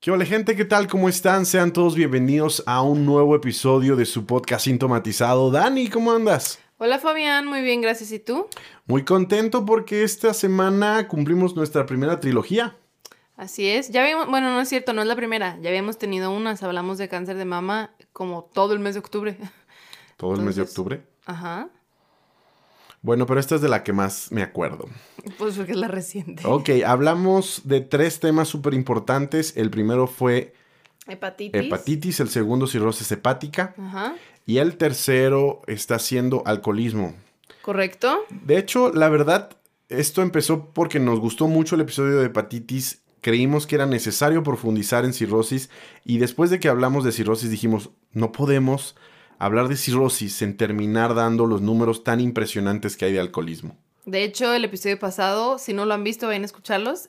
¿Qué hola gente? ¿Qué tal? ¿Cómo están? Sean todos bienvenidos a un nuevo episodio de su podcast Sintomatizado. Dani, ¿cómo andas? Hola Fabián, muy bien, gracias. ¿Y tú? Muy contento porque esta semana cumplimos nuestra primera trilogía. Así es. Ya habíamos, bueno, no es cierto, no es la primera. Ya habíamos tenido unas, hablamos de cáncer de mama como todo el mes de octubre. ¿Todo el mes de octubre? Ajá. Bueno, pero esta es de la que más me acuerdo. Pues porque es la reciente. Ok, hablamos de tres temas súper importantes. El primero fue hepatitis. Hepatitis, el segundo cirrosis hepática. Ajá. Y el tercero está siendo alcoholismo. ¿Correcto? De hecho, la verdad, esto empezó porque nos gustó mucho el episodio de hepatitis. Creímos que era necesario profundizar en cirrosis y después de que hablamos de cirrosis dijimos, no podemos hablar de cirrosis en terminar dando los números tan impresionantes que hay de alcoholismo. De hecho, el episodio pasado, si no lo han visto, vayan a escucharlos.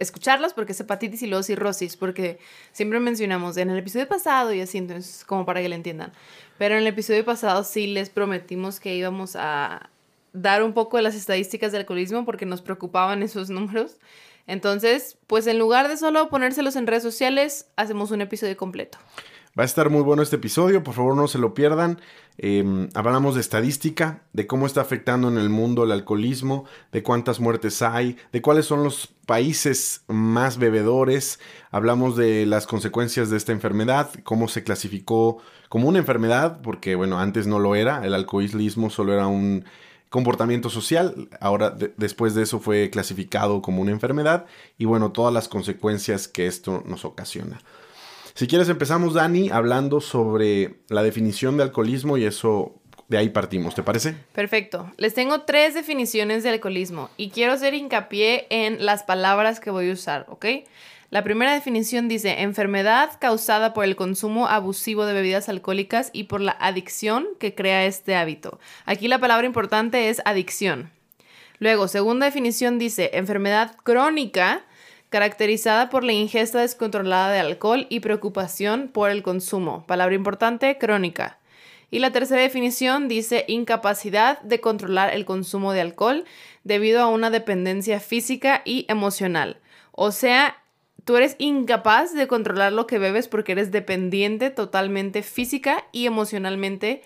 Escucharlos porque es hepatitis y luego cirrosis, porque siempre mencionamos en el episodio pasado y así, entonces, como para que lo entiendan. Pero en el episodio pasado sí les prometimos que íbamos a dar un poco de las estadísticas del alcoholismo porque nos preocupaban esos números. Entonces, pues en lugar de solo ponérselos en redes sociales, hacemos un episodio completo. Va a estar muy bueno este episodio, por favor no se lo pierdan. Em, hablamos de estadística, de cómo está afectando en el mundo el alcoholismo, de cuántas muertes hay, de cuáles son los países más bebedores. Hablamos de las consecuencias de esta enfermedad, cómo se clasificó como una enfermedad, porque bueno, antes no lo era, el alcoholismo solo era un comportamiento social, ahora después de eso fue clasificado como una enfermedad y bueno, todas las consecuencias que esto nos ocasiona. Si quieres empezamos, Dani, hablando sobre la definición de alcoholismo y eso de ahí partimos, ¿te parece? Perfecto. Les tengo tres definiciones de alcoholismo y quiero hacer hincapié en las palabras que voy a usar, ¿ok? La primera definición dice enfermedad causada por el consumo abusivo de bebidas alcohólicas y por la adicción que crea este hábito. Aquí la palabra importante es adicción. Luego, segunda definición dice enfermedad crónica caracterizada por la ingesta descontrolada de alcohol y preocupación por el consumo. Palabra importante, crónica. Y la tercera definición dice incapacidad de controlar el consumo de alcohol debido a una dependencia física y emocional. O sea, tú eres incapaz de controlar lo que bebes porque eres dependiente totalmente física y emocionalmente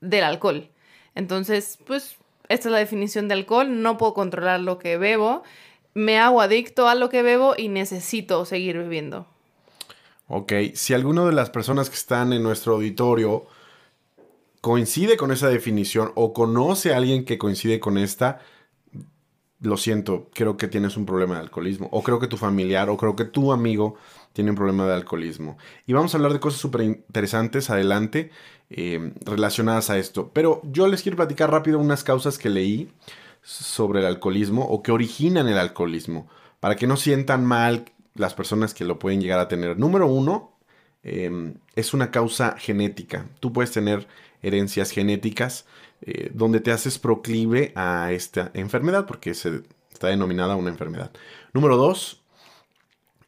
del alcohol. Entonces, pues, esta es la definición de alcohol. No puedo controlar lo que bebo me hago adicto a lo que bebo y necesito seguir bebiendo. Ok, si alguna de las personas que están en nuestro auditorio coincide con esa definición o conoce a alguien que coincide con esta, lo siento, creo que tienes un problema de alcoholismo. O creo que tu familiar o creo que tu amigo tiene un problema de alcoholismo. Y vamos a hablar de cosas súper interesantes adelante eh, relacionadas a esto. Pero yo les quiero platicar rápido unas causas que leí sobre el alcoholismo o que originan el alcoholismo, para que no sientan mal las personas que lo pueden llegar a tener. Número uno, em, es una causa genética. Tú puedes tener herencias genéticas eh, donde te haces proclive a esta enfermedad, porque se, está denominada una enfermedad. Número dos,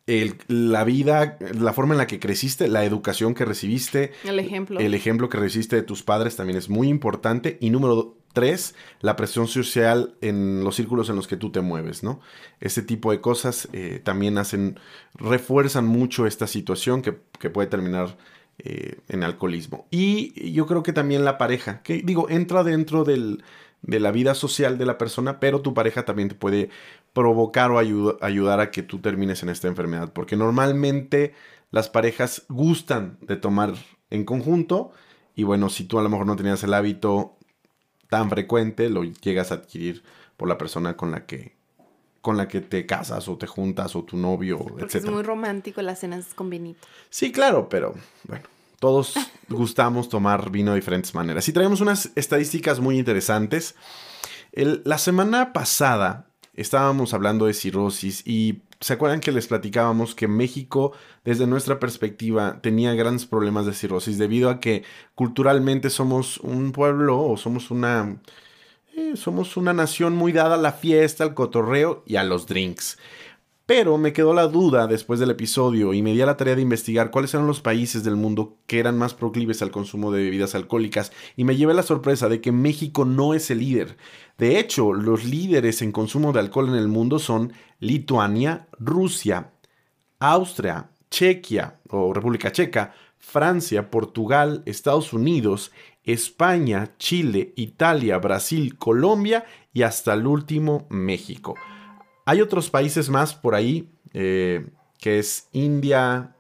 la vida, la forma en la que creciste, la educación que recibiste. El ejemplo. El ejemplo que recibiste de tus padres también es muy importante. Y número Tres, la presión social en los círculos en los que tú te mueves, ¿no? Este tipo de cosas eh, también hacen, refuerzan mucho esta situación que, puede terminar eh, en alcoholismo. Y yo creo que también la pareja, que digo, entra dentro de la vida social de la persona, pero tu pareja también te puede provocar o ayudar a que tú termines en esta enfermedad, porque normalmente las parejas gustan de tomar en conjunto. Y bueno, si tú a lo mejor no tenías el hábito tan frecuente lo llegas a adquirir por la persona con la que con la que te casas o te juntas o tu novio, etc. Es muy romántico las cenas con vinito. Sí, claro, pero bueno, todos gustamos tomar vino de diferentes maneras. Y traemos unas estadísticas muy interesantes. la semana pasada estábamos hablando de cirrosis y ¿Se acuerdan que les platicábamos que México, desde nuestra perspectiva, tenía grandes problemas de cirrosis debido a que culturalmente somos un pueblo o somos una... eh, somos una nación muy dada a la fiesta, al cotorreo y a los drinks. Pero me quedó la duda después del episodio y me di a la tarea de investigar cuáles eran los países del mundo que eran más proclives al consumo de bebidas alcohólicas y me llevé la sorpresa de que México no es el líder. De hecho, los líderes en consumo de alcohol en el mundo son Lituania, Rusia, Austria, Chequia o República Checa, Francia, Portugal, Estados Unidos, España, Chile, Italia, Brasil, Colombia y hasta el último México. Hay otros países más por ahí, eh, que es India,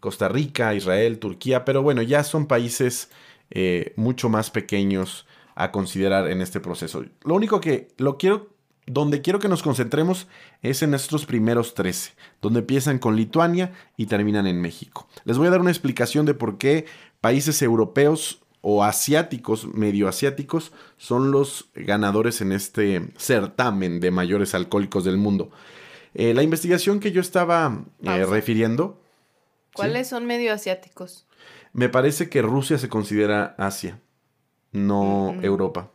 Costa Rica, Israel, Turquía, pero bueno, ya son países eh, mucho más pequeños a considerar en este proceso. Lo único que lo quiero, donde quiero que nos concentremos es en estos primeros 13, donde empiezan con Lituania y terminan en México. Les voy a dar una explicación de por qué países europeos o asiáticos, medio asiáticos, son los ganadores en este certamen de mayores alcohólicos del mundo. Eh, la investigación que yo estaba eh, refiriendo, ¿Cuáles son medio asiáticos? me parece que Rusia se considera Asia, no Mm. Europa.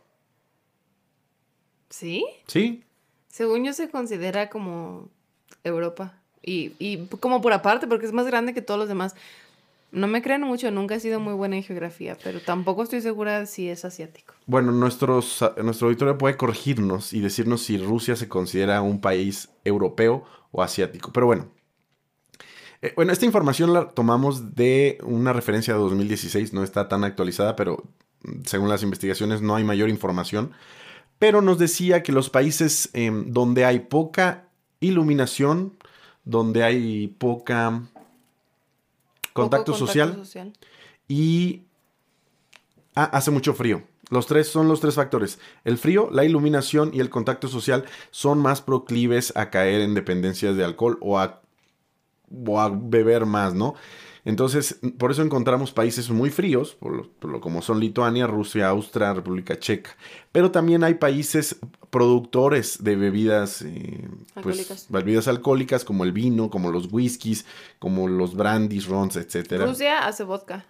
¿Sí? ¿Sí? Según yo se considera como Europa. Y, y como por aparte, porque es más grande que todos los demás. No me crean mucho, nunca he sido muy buena en geografía, pero tampoco estoy segura si es asiático. Bueno, nuestros, nuestro auditorio puede corregirnos y decirnos si Rusia se considera un país europeo o asiático. Pero bueno. Eh, bueno, esta información la tomamos de una referencia de 2016, no está tan actualizada, pero mm, según las investigaciones no hay mayor información. Pero nos decía que los países em, donde hay poca iluminación, donde hay poca contacto, social. y ah, hace mucho frío. Los tres son los tres factores. El frío, la iluminación y el contacto social son más proclives a caer en dependencias de alcohol o a, o a beber más, ¿no? Entonces, por eso encontramos países muy fríos, por lo, por lo- como son Lituania, Rusia, Austria, República Checa. Pero también hay países productores de bebidas, eh, pues, Alcohólicas. bebidas alcohólicas, como el vino, como los whiskies, como los brandies, rons, etcétera. Rusia hace vodka.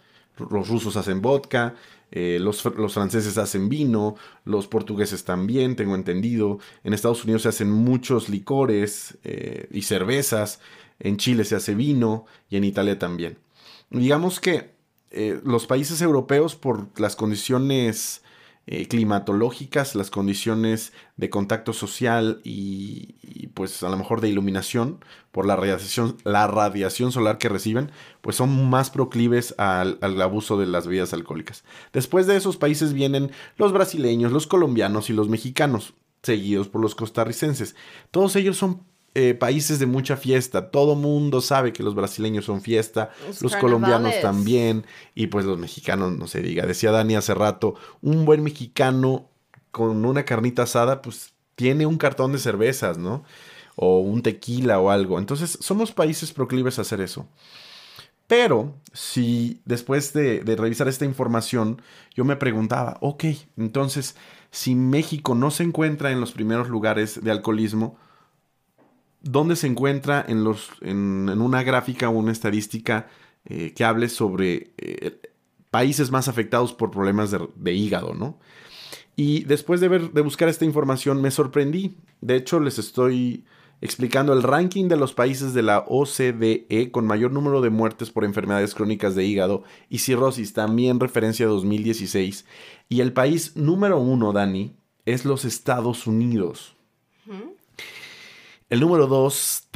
Los rusos hacen vodka, eh, los franceses hacen vino, los portugueses también, tengo entendido. En Estados Unidos se hacen muchos licores eh, y cervezas. En Chile se hace vino y en Italia también. Digamos que eh, los países europeos, por las condiciones eh, climatológicas, las condiciones de contacto social y, pues a lo mejor de iluminación por la radiación, la radiación solar que reciben, pues son más proclives al, al abuso de las bebidas alcohólicas. Después de esos países vienen los brasileños, los colombianos y los mexicanos, seguidos por los costarricenses. Todos ellos son eh, países de mucha fiesta. Todo mundo sabe que los brasileños son fiesta, Los los colombianos también, y pues los mexicanos, no se diga. Decía Dani hace rato, un buen mexicano con una carnita asada, pues tiene un cartón de cervezas, ¿no? O un tequila o algo. Entonces, somos países proclives a hacer eso. Pero si después de, de revisar esta información, yo me preguntaba, ok, entonces, si México no se encuentra en los primeros lugares de alcoholismo, ¿dónde se encuentra en, los, en, en una gráfica o una estadística eh, que hable sobre eh, países más afectados por problemas de, hígado, ¿no? Y después de, ver, de buscar esta información me sorprendí. De hecho, les estoy explicando el ranking de los países de la OCDE con mayor número de muertes por enfermedades crónicas de hígado y cirrosis, también referencia a 2016. Y el país número uno, Dani, es los Estados Unidos. El número dos,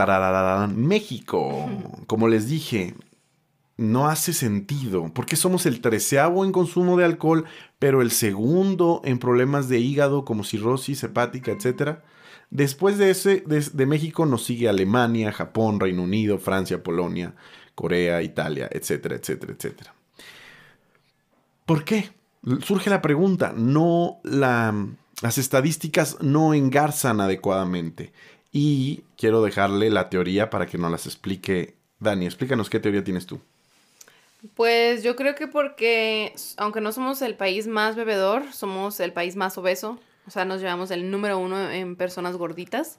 México. Como les dije, no hace sentido, porque somos el treceavo en consumo de alcohol, pero el segundo en problemas de hígado como cirrosis hepática, etc. Después de ese, de, de México nos sigue Alemania, Japón, Reino Unido, Francia, Polonia, Corea, Italia, etcétera, etcétera, etcétera. ¿Por qué? Surge la pregunta, no la, las estadísticas no engarzan adecuadamente. Y quiero dejarle la teoría para que nos las explique Dani. Explícanos qué teoría tienes tú. Pues yo creo que porque, aunque no somos el país más bebedor, somos el país más obeso. O sea, nos llevamos el número uno en personas gorditas.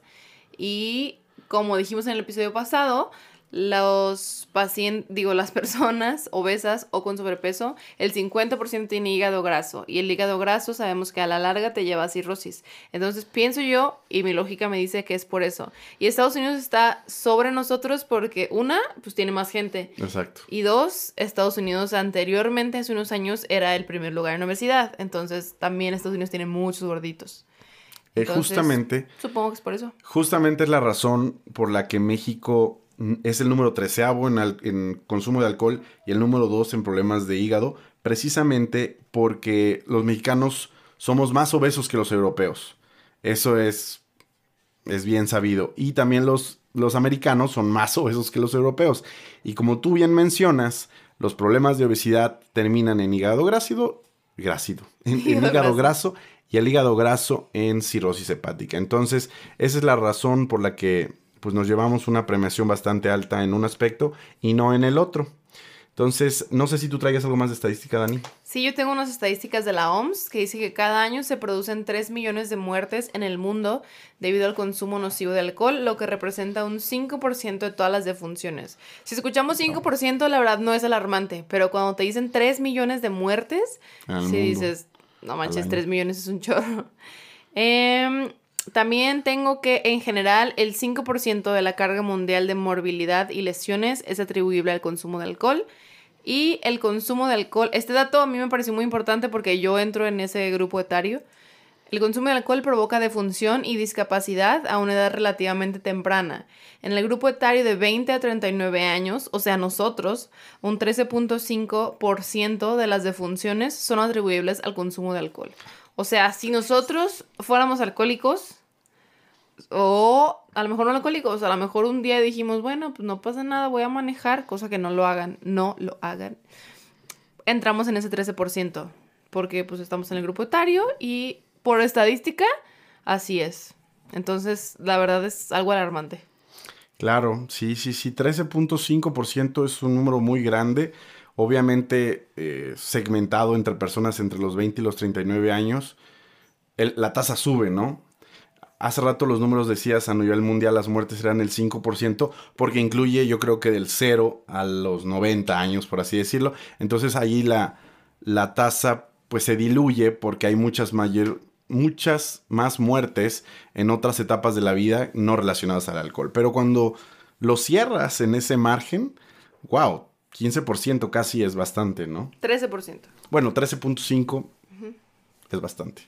Y como dijimos en el episodio pasado, los pacientes, digo, las personas obesas o con sobrepeso, el 50% tiene hígado graso y el hígado graso sabemos que a la larga te lleva a cirrosis. Entonces pienso yo y mi lógica me dice que es por eso. Y Estados Unidos está sobre nosotros porque una, pues tiene más gente. Exacto. Y dos, Estados Unidos anteriormente, hace unos años, era el primer lugar en obesidad. Entonces también Estados Unidos tiene muchos gorditos. Eh, Entonces, justamente, Supongo que es por eso. justamente es la razón por la que México es el número treceavo en, al- en consumo de alcohol y el número dos en problemas de hígado, precisamente porque los mexicanos somos más obesos que los europeos. Eso es, es bien sabido. Y también los, los americanos son más obesos que los europeos. Y como tú bien mencionas, los problemas de obesidad terminan en hígado grácido, grácido, en, en Hígado graso y el hígado graso en cirrosis hepática. Entonces, esa es la razón por la que pues, nos llevamos una premiación bastante alta en un aspecto y no en el otro. Entonces, no sé si tú traigas algo más de estadística, Dani. Sí, yo tengo unas estadísticas de la OMS que dice que cada año se producen 3 millones de muertes en el mundo debido al consumo nocivo de alcohol, lo que representa un 5% de todas las defunciones. Si escuchamos 5%, la verdad no es alarmante, pero cuando te dicen 3 millones de muertes, Al sí dices, no manches, año. 3 millones es un chorro. Em, también tengo que en general el 5% de la carga mundial de morbilidad y lesiones es atribuible al consumo de alcohol. Y el consumo de alcohol, este dato a mí me pareció muy importante porque yo entro en ese grupo etario. El consumo de alcohol provoca defunción y discapacidad a una edad relativamente temprana. En el grupo etario de 20 a 39 años, o sea, nosotros, un 13.5% de las defunciones son atribuibles al consumo de alcohol. O sea, si nosotros fuéramos alcohólicos, o a lo mejor no alcohólicos, a lo mejor un día dijimos, bueno, pues no pasa nada, voy a manejar, cosa que no lo hagan, no lo hagan. Entramos en ese 13%, porque pues estamos en el grupo etario y por estadística, así es. Entonces, la verdad es algo alarmante. Claro, sí, sí, sí. 13.5% es un número muy grande. Obviamente eh, segmentado entre personas entre los 20 y los 39 años. La tasa sube, ¿no? Hace rato los números decías a nivel mundial las muertes eran el 5%, porque incluye yo creo que del 0 a los 90 años, por así decirlo. Entonces ahí la, la tasa pues se diluye porque hay muchas mayor, muchas más muertes en otras etapas de la vida no relacionadas al alcohol. Pero cuando lo cierras en ese margen, wow, 15% casi es bastante, ¿no? 13%. Bueno, 13.5 es bastante.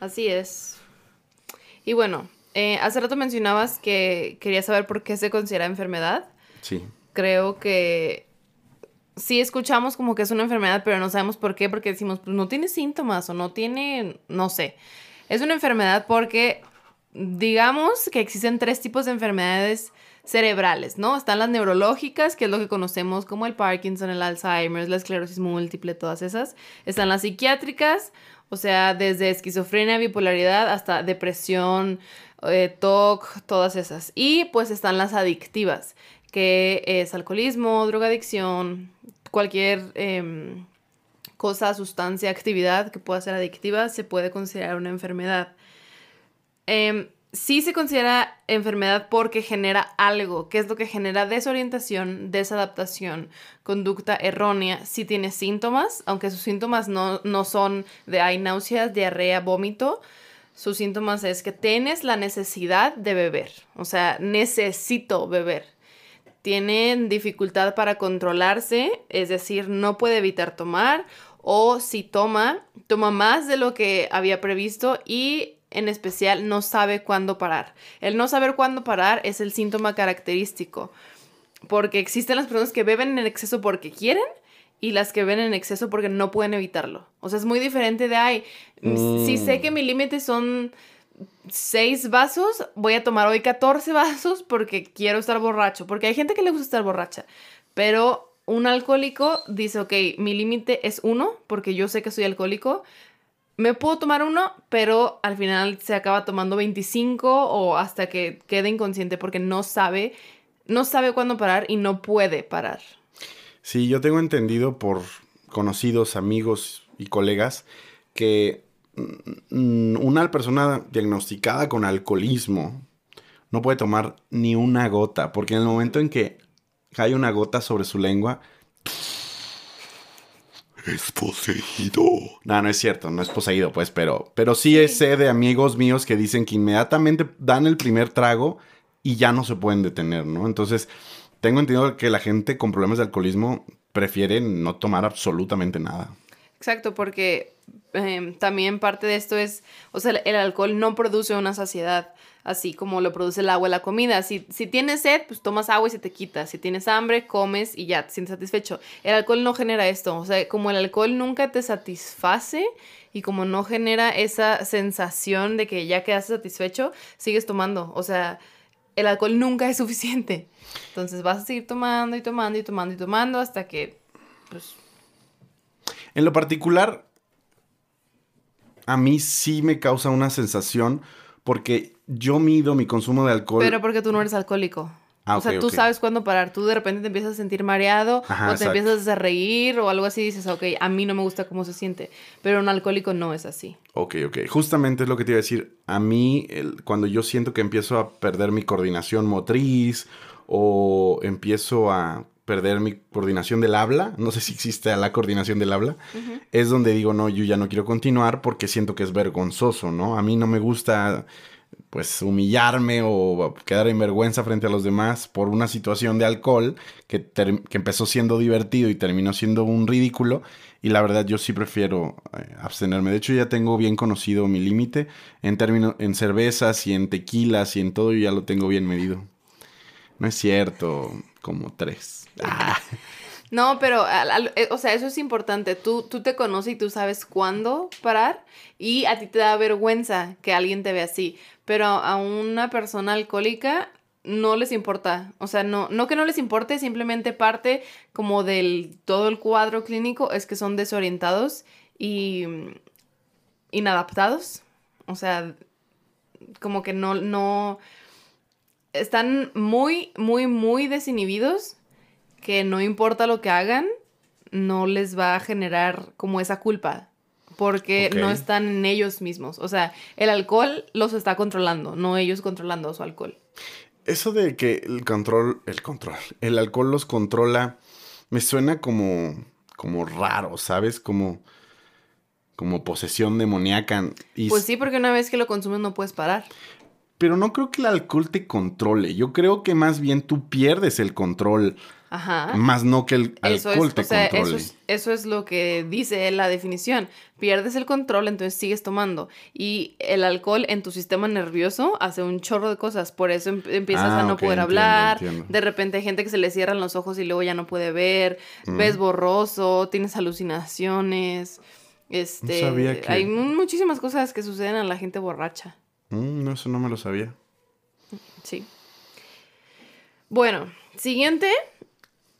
Así es. Y bueno, eh, hace rato mencionabas que querías saber por qué se considera enfermedad. Sí. Creo que sí escuchamos como que es una enfermedad, pero no sabemos por qué, porque decimos, pues no tiene síntomas o no tiene, no sé. Es una enfermedad porque digamos que existen tres tipos de enfermedades cerebrales, ¿no? Están las neurológicas, que es lo que conocemos como el Parkinson, el Alzheimer, la esclerosis múltiple, todas esas. Están las psiquiátricas, o sea, desde esquizofrenia, bipolaridad hasta depresión, eh, TOC, todas esas. Y pues están las adictivas, que es alcoholismo, drogadicción, cualquier em, cosa, sustancia, actividad que pueda ser adictiva, se puede considerar una enfermedad. Em, sí se considera enfermedad porque genera algo, que es lo que genera desorientación, desadaptación, conducta errónea. Si tiene síntomas, aunque sus síntomas no, no son de hay náuseas, diarrea, vómito, sus síntomas es que tienes la necesidad de beber, o sea, necesito beber. Tienen dificultad para controlarse, es decir, no puede evitar tomar o si toma, toma más de lo que había previsto y en especial no sabe cuándo parar. El no saber cuándo parar es el síntoma característico, porque existen las personas que beben en exceso porque quieren y las que beben en exceso porque no pueden evitarlo. O sea, es muy diferente de, ay, Mm. si sé que mi límite son seis vasos, voy a tomar hoy 14 vasos porque quiero estar borracho, porque hay gente que le gusta estar borracha, pero un alcohólico dice, ok, mi límite es uno, porque yo sé que soy alcohólico, me puedo tomar uno, pero al final se acaba tomando 25 o hasta que quede inconsciente porque no sabe, no sabe cuándo parar y no puede parar. Sí, yo tengo entendido por conocidos, amigos y colegas que mm, una persona diagnosticada con alcoholismo no puede tomar ni una gota, porque en el momento en que cae una gota sobre su lengua, es poseído. No, no es cierto, no es poseído, pues, pero, pero sí, es sé de amigos míos que dicen que inmediatamente dan el primer trago y ya no se pueden detener, ¿no? Entonces, tengo entendido que la gente con problemas de alcoholismo prefiere no tomar absolutamente nada. Exacto, porque em, también parte de esto es, o sea, el alcohol no produce una saciedad, así como lo produce el agua y la comida. Si, si tienes sed, pues tomas agua y se te quita. Si tienes hambre, comes y ya te sientes satisfecho. El alcohol no genera esto, o sea, como el alcohol nunca te satisface y como no genera esa sensación de que ya quedaste satisfecho, sigues tomando. O sea, el alcohol nunca es suficiente. Entonces vas a seguir tomando y tomando y tomando y tomando hasta que, pues, en lo particular, a mí sí me causa una sensación porque yo mido mi consumo de alcohol. Pero porque tú no eres alcohólico. Ah, o sea, tú sabes cuándo parar. Tú de repente te empiezas a sentir mareado o te empiezas a reír o algo así y dices, ok, a mí no me gusta cómo se siente. Pero un alcohólico no es así. Ok, ok. Justamente es lo que te iba a decir. A mí, cuando yo siento que empiezo a perder mi coordinación motriz o empiezo a perder mi coordinación del habla, no sé si existe la coordinación del habla, es donde digo, no, yo ya no quiero continuar porque siento que es vergonzoso, ¿no? A mí no me gusta pues humillarme o quedar en vergüenza frente a los demás por una situación de alcohol que, que empezó siendo divertido y terminó siendo un ridículo y la verdad yo sí prefiero eh, abstenerme. De hecho ya tengo bien conocido mi límite en términos en cervezas y en tequilas y en todo yo ya lo tengo bien medido. No es cierto, como tres. Ah. No, pero, eh, o sea, eso es importante. Tú, tú te conoces y tú sabes cuándo parar y a ti te da vergüenza que alguien te vea así. Pero a una persona alcohólica no les importa. O sea, no, no que no les importe, simplemente parte como del todo el cuadro clínico es que son desorientados y inadaptados. O sea, como que no, no, están muy, muy, muy desinhibidos que no importa lo que hagan, no les va a generar como esa culpa, porque no están en ellos mismos. O sea, el alcohol los está controlando, no ellos controlando su alcohol. Eso de que el control, el control, el alcohol los controla, me suena como, como raro, ¿sabes? Como, como posesión demoníaca. pues sí, porque una vez que lo consumes no puedes parar. Pero no creo que el alcohol te controle. Yo creo que más bien tú pierdes el control Ajá. Más no que el alcohol te controle. Eso es, lo que dice la definición. Pierdes el control, entonces sigues tomando. Y el alcohol en tu sistema nervioso hace un chorro de cosas. Por eso em, empiezas a ah, no poder hablar. De repente hay gente que se le cierran los ojos y luego ya no puede ver. Mm. Ves borroso, tienes alucinaciones. Este, Hay muchísimas cosas que suceden a la gente borracha. Mm, no, eso no me lo sabía. Sí. Bueno, siguiente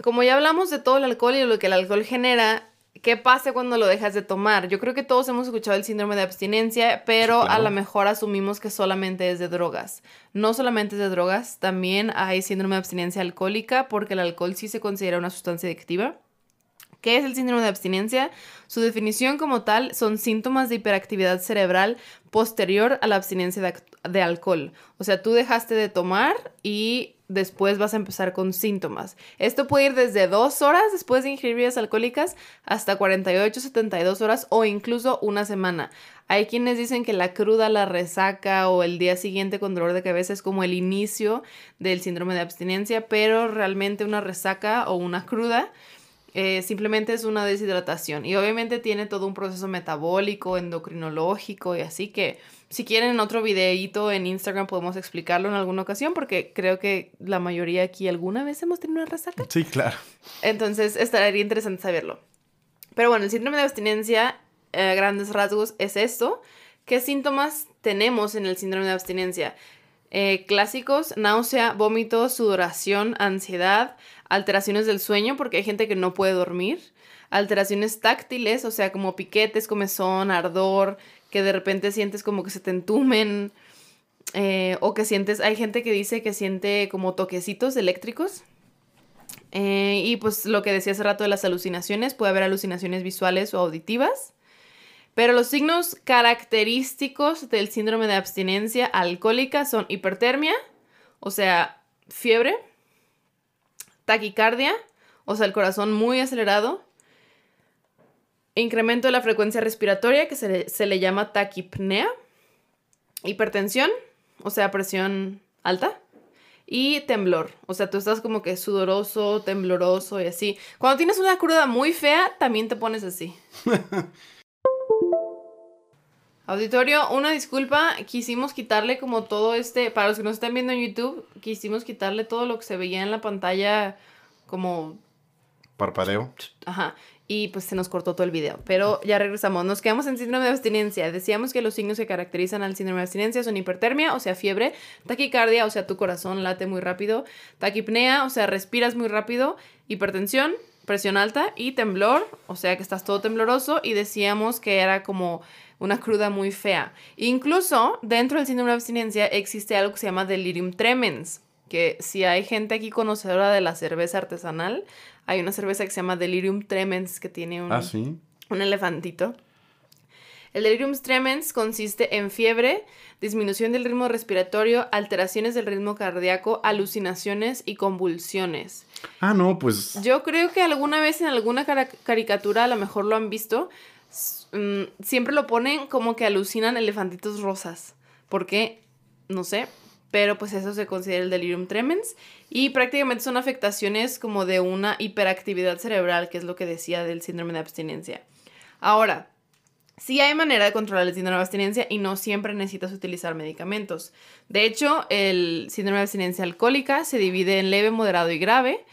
como ya hablamos de todo el alcohol y de lo que el alcohol genera, ¿qué pasa cuando lo dejas de tomar? Yo creo que todos hemos escuchado el síndrome de abstinencia, pero a lo mejor asumimos que solamente es de drogas. No solamente es de drogas, también hay síndrome de abstinencia alcohólica porque el alcohol sí se considera una sustancia adictiva. ¿Qué es el síndrome de abstinencia? Su definición como tal son síntomas de hiperactividad cerebral posterior a la abstinencia de, alcohol. O sea, tú dejaste de tomar y después vas a empezar con síntomas. Esto puede ir desde dos horas después de ingerir bebidas alcohólicas hasta 48, 72 horas o incluso una semana. Hay quienes dicen que la cruda, la resaca o el día siguiente con dolor de cabeza es como el inicio del síndrome de abstinencia, pero realmente una resaca o una cruda eh, simplemente es una deshidratación y obviamente tiene todo un proceso metabólico, endocrinológico y así que si quieren en otro videíto en Instagram podemos explicarlo en alguna ocasión porque creo que la mayoría aquí alguna vez hemos tenido una resaca. Sí, claro. Entonces estaría interesante saberlo. Pero bueno, el síndrome de abstinencia, a grandes rasgos, es esto. ¿Qué síntomas tenemos en el síndrome de abstinencia? Eh, clásicos, náusea, vómito, sudoración, ansiedad, alteraciones del sueño, porque hay gente que no puede dormir, alteraciones táctiles, o sea, como piquetes, comezón, ardor, que de repente sientes como que se te entumen, eh, o que sientes, hay gente que dice que siente como toquecitos eléctricos. Eh, y pues lo que decía hace rato de las alucinaciones, puede haber alucinaciones visuales o auditivas. Pero los signos característicos del síndrome de abstinencia alcohólica son hipertermia, o sea, fiebre, taquicardia, o sea, el corazón muy acelerado, incremento de la frecuencia respiratoria, que se le, llama taquipnea, hipertensión, o sea, presión alta, y temblor. O sea, tú estás como que sudoroso, tembloroso y así. Cuando tienes una cruda muy fea, también te pones así. Auditorio, una disculpa, quisimos quitarle como todo este, para los que nos están viendo en YouTube, quisimos quitarle todo lo que se veía en la pantalla como... Parpadeo. Ajá. Y pues se nos cortó todo el video. Pero ya regresamos. Nos quedamos en síndrome de abstinencia. Decíamos que los signos que caracterizan al síndrome de abstinencia son hipertermia, o sea, fiebre, taquicardia, o sea, tu corazón late muy rápido, taquipnea, o sea, respiras muy rápido, hipertensión, presión alta y temblor, o sea, que estás todo tembloroso. Y decíamos que era como una cruda muy fea. Incluso dentro del síndrome de abstinencia existe algo que se llama delirium tremens, que si hay gente aquí conocedora de la cerveza artesanal, hay una cerveza que se llama delirium tremens que tiene un, Ah, sí. un elefantito. El delirium tremens consiste en fiebre, disminución del ritmo respiratorio, alteraciones del ritmo cardíaco, alucinaciones y convulsiones. Ah, no, pues. Yo creo que alguna vez en alguna caricatura a lo mejor lo han visto. Mm, siempre lo ponen como que alucinan elefantitos rosas. ¿Por qué? No sé. Pero pues eso se considera el delirium tremens. Y prácticamente son afectaciones como de una hiperactividad cerebral, que es lo que decía del síndrome de abstinencia. Ahora, sí hay manera de controlar el síndrome de abstinencia y no siempre necesitas utilizar medicamentos. De hecho, el síndrome de abstinencia alcohólica se divide en leve, moderado y grave.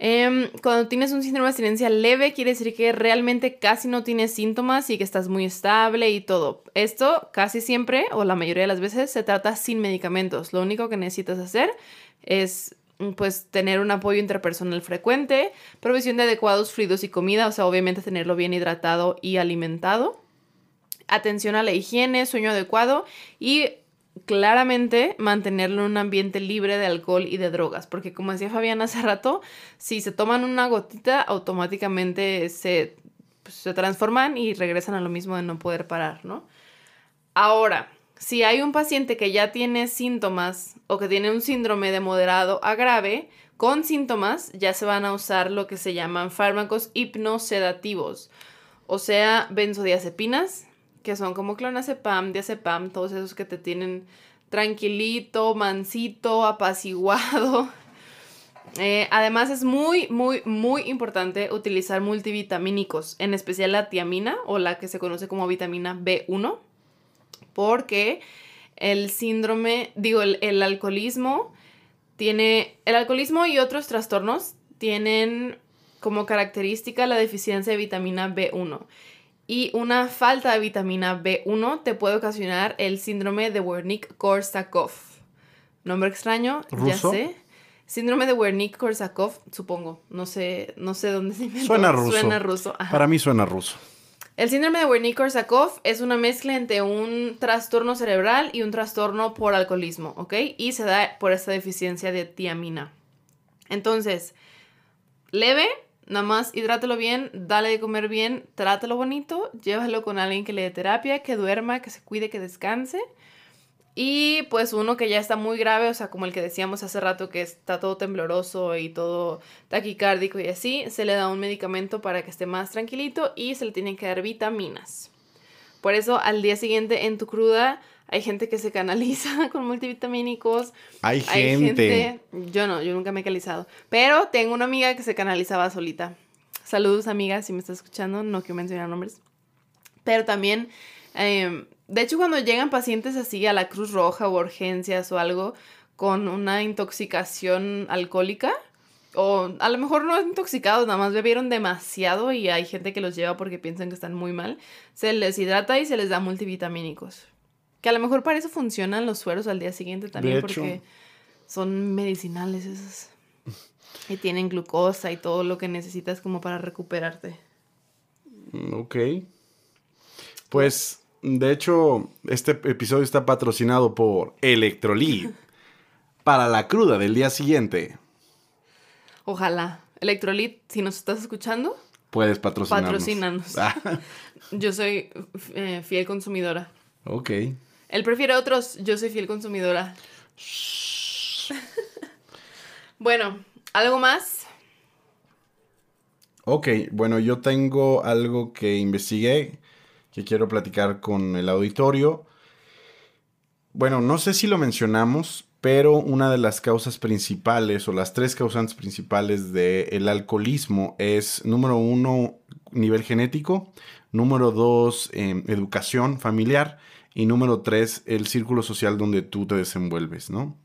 Em, cuando tienes un síndrome de abstinencia leve, quiere decir que realmente casi no tienes síntomas y que estás muy estable y todo. Esto casi siempre, o la mayoría de las veces, se trata sin medicamentos. Lo único que necesitas hacer es mm, pues tener un apoyo interpersonal frecuente, provisión de adecuados fluidos y comida, o sea, obviamente tenerlo bien hidratado y alimentado, atención a la higiene, sueño adecuado y claramente mantenerlo en un ambiente libre de alcohol y de drogas, porque como decía Fabián hace rato, si se toman una gotita, automáticamente se, pues, se transforman y regresan a lo mismo de no poder parar, ¿no? Ahora, si hay un paciente que ya tiene síntomas o que tiene un síndrome de moderado a grave, con síntomas ya se van a usar lo que se llaman fármacos hipnosedativos, o sea, benzodiazepinas, que son como clonazepam, diazepam, todos esos que te tienen tranquilito, mansito, apaciguado. Eh, además es muy, muy, muy importante utilizar multivitamínicos, en especial la tiamina o la que se conoce como vitamina B1, porque el síndrome, digo, el, el alcoholismo tiene, el alcoholismo y otros trastornos tienen como característica la deficiencia de vitamina B1. Y una falta de vitamina B1 te puede ocasionar el síndrome de Wernicke-Korsakoff. Nombre extraño, ¿Ruso? ya sé. Síndrome de Wernicke-Korsakoff, supongo. No sé, no sé dónde se inventó. Suena ruso. Suena ruso. ajá. Para mí suena ruso. El síndrome de Wernicke-Korsakoff es una mezcla entre un trastorno cerebral y un trastorno por alcoholismo, ¿ok? Y se da por esta deficiencia de tiamina. Entonces, leve, nada más hidrátelo bien, dale de comer bien, trátalo bonito, llévalo con alguien que le dé terapia, que duerma, que se cuide, que descanse. Y pues uno que ya está muy grave, o sea, como el que decíamos hace rato que está todo tembloroso y todo taquicárdico y así, se le da un medicamento para que esté más tranquilito y se le tienen que dar vitaminas. Por eso al día siguiente en tu cruda hay gente que se canaliza con multivitamínicos. Hay Hay gente. gente, yo no, yo nunca me he canalizado, pero tengo una amiga que se canalizaba solita. Saludos amiga, si me estás escuchando, no quiero mencionar nombres. Pero también, eh, de hecho cuando llegan pacientes así a la Cruz Roja o urgencias o algo con una intoxicación alcohólica, o a lo mejor no intoxicados, nada más bebieron demasiado y hay gente que los lleva porque piensan que están muy mal, se les hidrata y se les da multivitamínicos. Que a lo mejor para eso funcionan los sueros al día siguiente también porque son medicinales esos. Y tienen glucosa y todo lo que necesitas como para recuperarte. Mm, Ok. Pues, de hecho, este episodio está patrocinado por Electrolit. Para la cruda del día siguiente, Ojalá. Electrolit, si nos estás escuchando, puedes patrocinarnos. Patrocínanos. Ah, yo soy eh, fiel consumidora. ok. Él prefiere otros, yo soy fiel consumidora. Bueno, ¿algo más? Ok, bueno, yo tengo algo que investigué, que quiero platicar con el auditorio. Bueno, no sé si lo mencionamos, pero una de las causas principales o las tres causantes principales del alcoholismo es, número uno, nivel genético, número dos, em, educación familiar y número tres, el círculo social donde tú te desenvuelves, ¿no?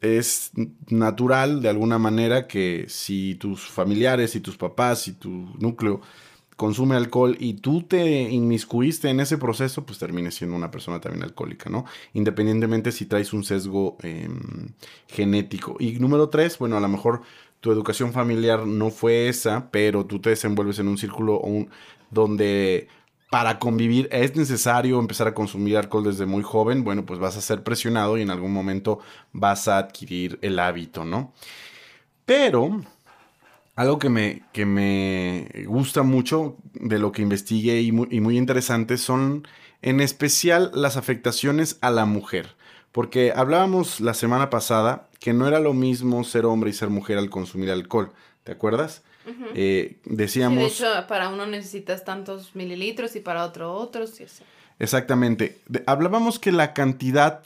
es natural de alguna manera que si tus familiares y tus papás y tu núcleo consume alcohol y tú te inmiscuiste en ese proceso, pues termines siendo una persona también alcohólica, ¿no? Independientemente si traes un sesgo em, genético. Y número tres, bueno, a lo mejor tu educación familiar no fue esa, pero tú te desenvuelves en un círculo donde para convivir es necesario empezar a consumir alcohol desde muy joven, bueno, pues vas a ser presionado y en algún momento vas a adquirir el hábito, ¿no? Pero algo que me, que me gusta mucho de lo que investigué y muy, y muy interesante son en especial las afectaciones a la mujer. Porque hablábamos la semana pasada que no era lo mismo ser hombre y ser mujer al consumir alcohol, ¿te acuerdas? Eh, decíamos... de hecho, para uno necesitas tantos mililitros y para otro otros. Exactamente. hablábamos que la cantidad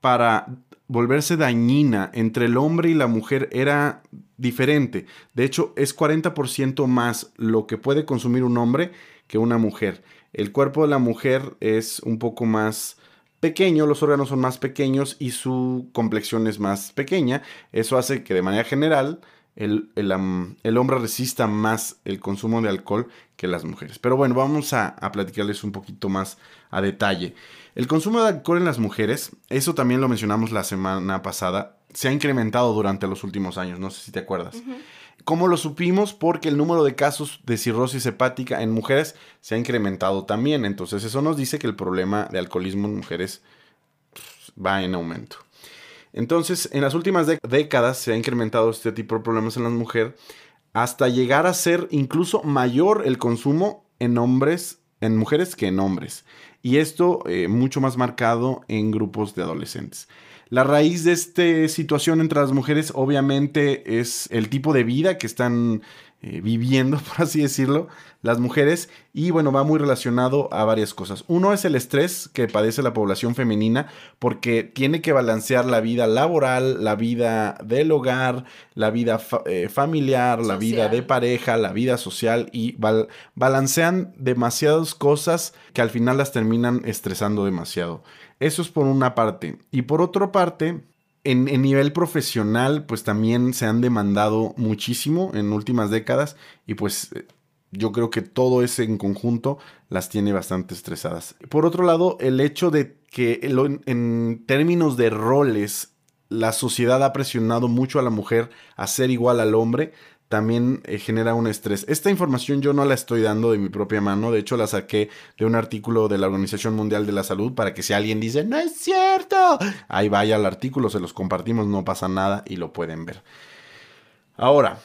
para volverse dañina entre el hombre y la mujer era diferente. De hecho, es 40% más lo que puede consumir un hombre que una mujer. El cuerpo de la mujer es un poco más pequeño, los órganos son más pequeños y su complexión es más pequeña. Eso hace que de manera general el, hombre resista más el consumo de alcohol que las mujeres. Pero bueno, vamos a, platicarles un poquito más a detalle. El consumo de alcohol en las mujeres, eso también lo mencionamos la semana pasada, se ha incrementado durante los últimos años, no sé si te acuerdas. ¿Cómo lo supimos? Porque el número de casos de cirrosis hepática en mujeres se ha incrementado también. Entonces eso nos dice que el problema de alcoholismo en mujeres pues, va en aumento. Entonces, en las últimas décadas se ha incrementado este tipo de problemas en las mujeres hasta llegar a ser incluso mayor el consumo en hombres, en mujeres que en hombres. Y esto eh, mucho más marcado en grupos de adolescentes. La raíz de esta situación entre las mujeres obviamente es el tipo de vida que están eh, viviendo, por así decirlo, las mujeres. Y bueno, va muy relacionado a varias cosas. Uno es el estrés que padece la población femenina porque tiene que balancear la vida laboral, la vida del hogar, la vida eh, familiar, la vida de pareja, la vida social y balancean demasiadas cosas que al final las terminan estresando demasiado. Eso es por una parte. Y por otra parte, en, nivel profesional, pues también se han demandado muchísimo en últimas décadas y pues yo creo que todo ese en conjunto las tiene bastante estresadas. Por otro lado, el hecho de que en términos de roles, la sociedad ha presionado mucho a la mujer a ser igual al hombre, también eh, genera un estrés. Esta información yo no la estoy dando de mi propia mano, de hecho la saqué de un artículo de la Organización Mundial de la Salud para que si alguien dice, no es cierto, ahí vaya el artículo, se los compartimos, no pasa nada y lo pueden ver. Ahora,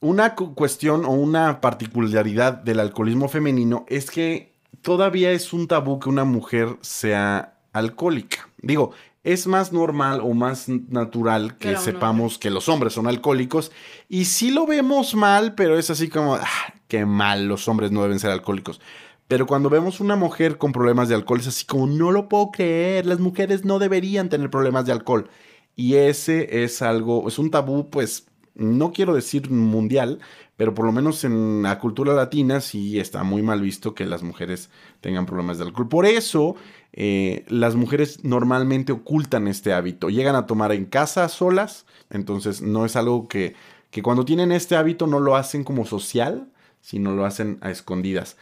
una cuestión o una particularidad del alcoholismo femenino es que todavía es un tabú que una mujer sea alcohólica. Digo, es más normal o más natural que sepamos que los hombres son alcohólicos. Y sí lo vemos mal, pero es así como, ah, qué mal, los hombres no deben ser alcohólicos. Pero cuando vemos una mujer con problemas de alcohol, es así como, no lo puedo creer, las mujeres no deberían tener problemas de alcohol. Y ese es algo, es un tabú, pues, no quiero decir mundial, pero por lo menos en la cultura latina sí está muy mal visto que las mujeres tengan problemas de alcohol. Por eso eh, las mujeres normalmente ocultan este hábito, llegan a tomar en casa solas, entonces no es algo que, que cuando tienen este hábito no lo hacen como social, sino lo hacen a escondidas.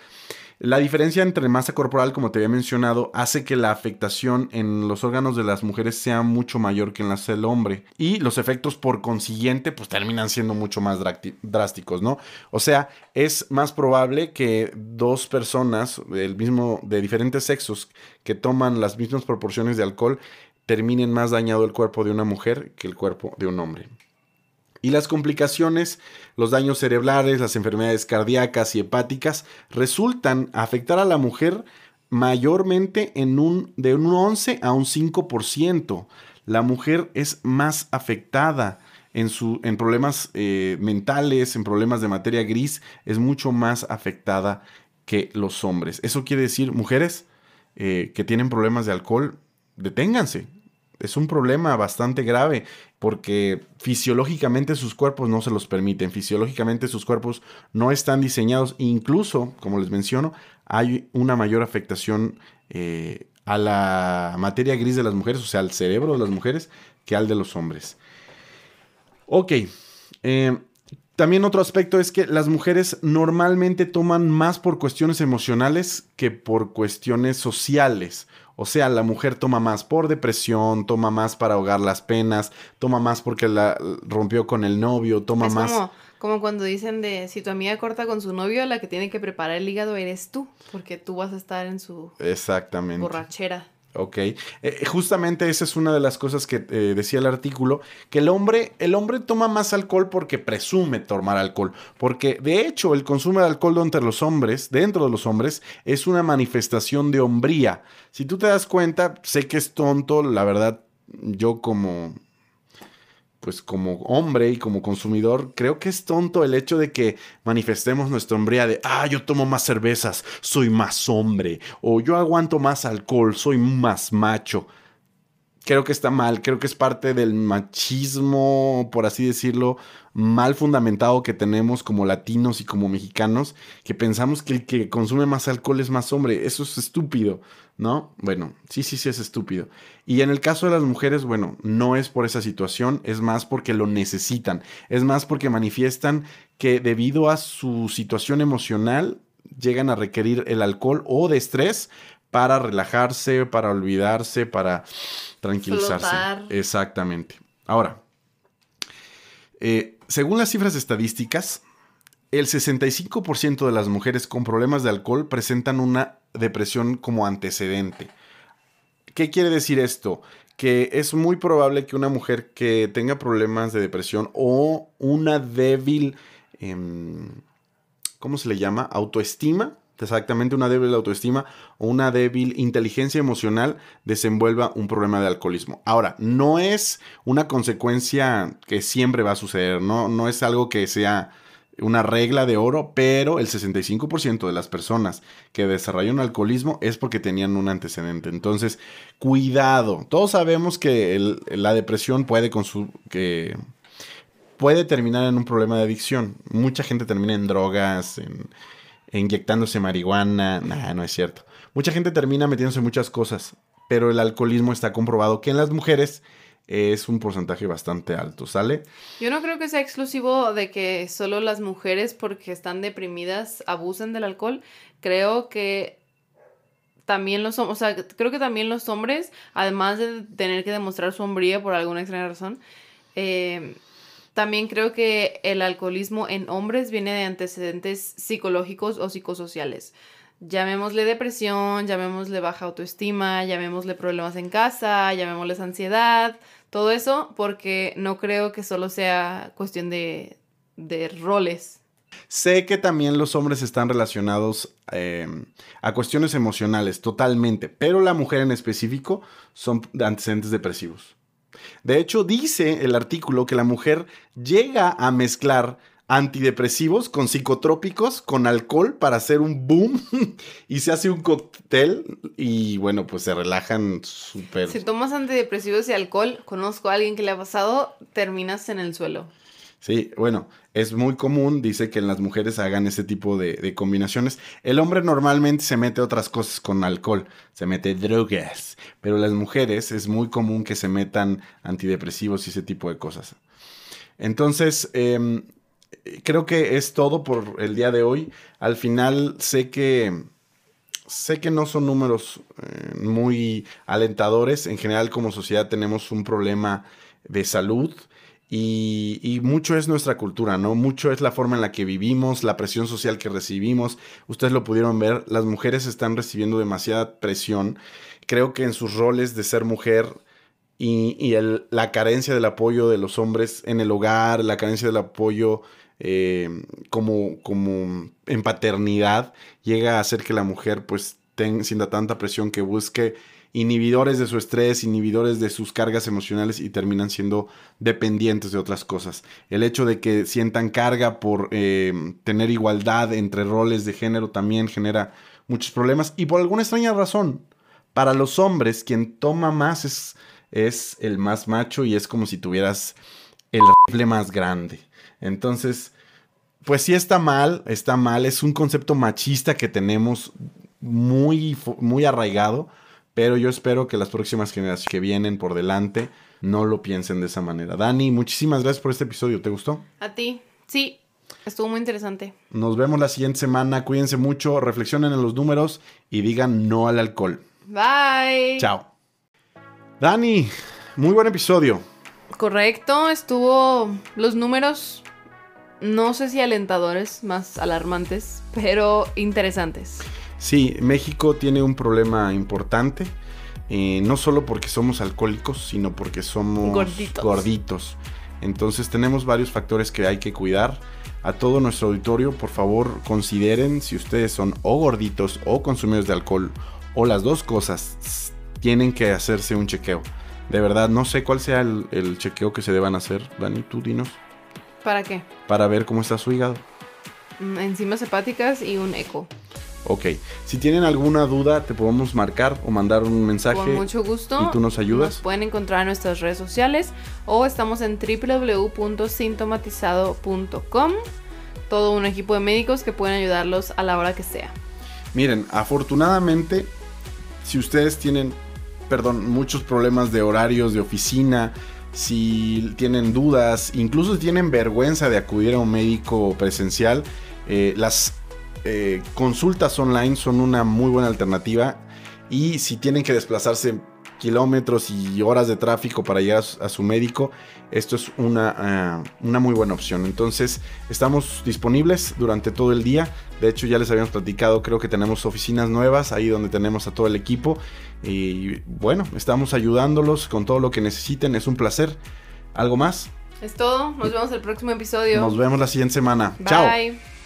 La diferencia entre masa corporal, como te había mencionado, hace que la afectación en los órganos de las mujeres sea mucho mayor que en las del hombre. Y los efectos, por consiguiente, pues terminan siendo mucho más drásticos, ¿no? O sea, es más probable que dos personas del mismo, de diferentes sexos que toman las mismas proporciones de alcohol terminen más dañado el cuerpo de una mujer que el cuerpo de un hombre. Y las complicaciones, los daños cerebrales, las enfermedades cardíacas y hepáticas resultan afectar a la mujer mayormente en un, de un 11 a un 5%. la mujer es más afectada en, su, en problemas eh, mentales, en problemas de materia gris, es mucho más afectada que los hombres. Eso quiere decir, mujeres eh, que tienen problemas de alcohol, deténganse. Es un problema bastante grave porque fisiológicamente sus cuerpos no se los permiten, fisiológicamente sus cuerpos no están diseñados, incluso, como les menciono, hay una mayor afectación eh, a la materia gris de las mujeres, o sea, al cerebro de las mujeres, que al de los hombres. Ok. Eh, también otro aspecto es que las mujeres normalmente toman más por cuestiones emocionales que por cuestiones sociales. O sea, la mujer toma más por depresión, toma más para ahogar las penas, toma más porque la rompió con el novio, toma más... Como, como cuando dicen de si tu amiga corta con su novio, la que tiene que preparar el hígado eres tú, porque tú vas a estar en su Exactamente. borrachera. Ok. Eh, eh, justamente esa es una de las cosas que eh, decía el artículo, que el hombre, el hombre toma más alcohol porque presume tomar alcohol, porque de hecho el consumo de alcohol entre los hombres, dentro de los hombres, es una manifestación de hombría. Si tú te das cuenta, sé que es tonto, la verdad, yo como pues como hombre y como consumidor, creo que es tonto el hecho de que manifestemos nuestra hombría de, ah, yo tomo más cervezas, soy más hombre, o yo aguanto más alcohol, soy más macho. Creo que está mal, creo que es parte del machismo, por así decirlo, mal fundamentado que tenemos como latinos y como mexicanos, que pensamos que el que consume más alcohol es más hombre. Eso es estúpido, ¿no? Bueno, sí, sí, sí es estúpido. Y en el caso de las mujeres, bueno, no es por esa situación, es más porque lo necesitan, es más porque manifiestan que debido a su situación emocional llegan a requerir el alcohol o de estrés para relajarse, para olvidarse, para tranquilizarse. Exactamente. Ahora, eh, según las cifras estadísticas, el 65% de las mujeres con problemas de alcohol presentan una depresión como antecedente. ¿Qué quiere decir esto? Que es muy probable que una mujer que tenga problemas de depresión o una débil, em, ¿cómo se le llama? Autoestima, exactamente una débil autoestima o una débil inteligencia emocional desenvuelva un problema de alcoholismo. Ahora, no es una consecuencia que siempre va a suceder, no, no es algo que sea una regla de oro, pero el 65% de las personas que desarrollan alcoholismo es porque tenían un antecedente. Entonces, cuidado. Todos sabemos que la depresión puede, con que puede terminar en un problema de adicción. Mucha gente termina en drogas, en inyectándose marihuana. Nah, no es cierto. Mucha gente termina metiéndose en muchas cosas, pero el alcoholismo está comprobado que en las mujeres es un porcentaje bastante alto, ¿sale? Yo no creo que sea exclusivo de que solo las mujeres porque están deprimidas abusen del alcohol. Creo que también los o sea, creo que también los hombres, además de tener que demostrar su hombría por alguna extraña razón, eh, también creo que el alcoholismo en hombres viene de antecedentes psicológicos o psicosociales. Llamémosle depresión, llamémosle baja autoestima, llamémosle problemas en casa, llamémosle ansiedad, todo eso, porque no creo que solo sea cuestión de, roles. Sé que también los hombres están relacionados em, a cuestiones emocionales, totalmente, pero la mujer en específico son antecedentes depresivos. De hecho, dice el artículo que la mujer llega a mezclar antidepresivos con psicotrópicos, con alcohol para hacer un boom y se hace un cóctel y bueno, pues se relajan súper. Si tomas antidepresivos y alcohol, conozco a alguien que le ha pasado, terminas en el suelo. Sí, bueno, es muy común, dice que en las mujeres hagan ese tipo de, combinaciones. El hombre normalmente se mete otras cosas con alcohol, se mete drogas, pero las mujeres es muy común que se metan antidepresivos y ese tipo de cosas. Entonces, em, creo que es todo por el día de hoy. Al final sé que sé que no son números eh, muy alentadores. En general, como sociedad tenemos un problema de salud y, mucho es nuestra cultura, ¿no? Mucho es la forma en la que vivimos, la presión social que recibimos. Ustedes lo pudieron ver, las mujeres están recibiendo demasiada presión. Creo que en sus roles de ser mujer y, la carencia del apoyo de los hombres en el hogar, la carencia del apoyo eh, como, como en paternidad, llega a hacer que la mujer pues sienta tanta presión, que busque inhibidores de su estrés, inhibidores de sus cargas emocionales y terminan siendo dependientes de otras cosas. El hecho de que sientan carga por eh, tener igualdad entre roles de género también genera muchos problemas y por alguna extraña razón, para los hombres quien toma más es, es el más macho y es como si tuvieras el rifle más grande. Entonces, pues sí está mal, está mal, es un concepto machista que tenemos muy, muy arraigado pero yo espero que las próximas generaciones que vienen por delante no lo piensen de esa manera. Dani, muchísimas gracias por este episodio. ¿Te gustó? A ti. Sí, estuvo muy interesante. Nos vemos la siguiente semana. Cuídense mucho, reflexionen en los números y digan no al alcohol. Bye. Chao. Dani, muy buen episodio. Correcto, estuvo los números, no sé si alentadores, más alarmantes, pero interesantes. Sí, México tiene un problema importante. Eh, no solo porque somos alcohólicos, sino porque somos gorditos. Entonces tenemos varios factores que hay que cuidar. A todo nuestro auditorio, por favor, consideren si ustedes son o gorditos o consumidores de alcohol o las dos cosas, tienen que hacerse un chequeo. De verdad, no sé cuál sea el, el chequeo que se deban hacer. Dani, tú dinos. ¿Para qué? Para ver cómo está su hígado. Mm, enzimas hepáticas y un eco. Ok, si tienen alguna duda, te podemos marcar o mandar un mensaje. Con mucho gusto. Y tú nos ayudas. Nos pueden encontrar en nuestras redes sociales o estamos en www.sintomatizado.com. Todo un equipo de médicos que pueden ayudarlos a la hora que sea. Miren, afortunadamente, si ustedes tienen, perdón, muchos problemas de horarios de oficina, si tienen dudas, incluso si tienen vergüenza de acudir a un médico presencial, eh, las eh, consultas online son una muy buena alternativa. Y si tienen que desplazarse kilómetros y horas de tráfico para llegar a su, médico, esto es una, ah, una, muy buena opción. Entonces, estamos disponibles durante todo el día. De hecho, ya les habíamos platicado, creo que tenemos oficinas nuevas ahí donde tenemos a todo el equipo. Y bueno, estamos ayudándolos con todo lo que necesiten. Es un placer. ¿Algo más? Es todo. Nos vemos el próximo episodio. Nos vemos la siguiente semana. Bye. Chao.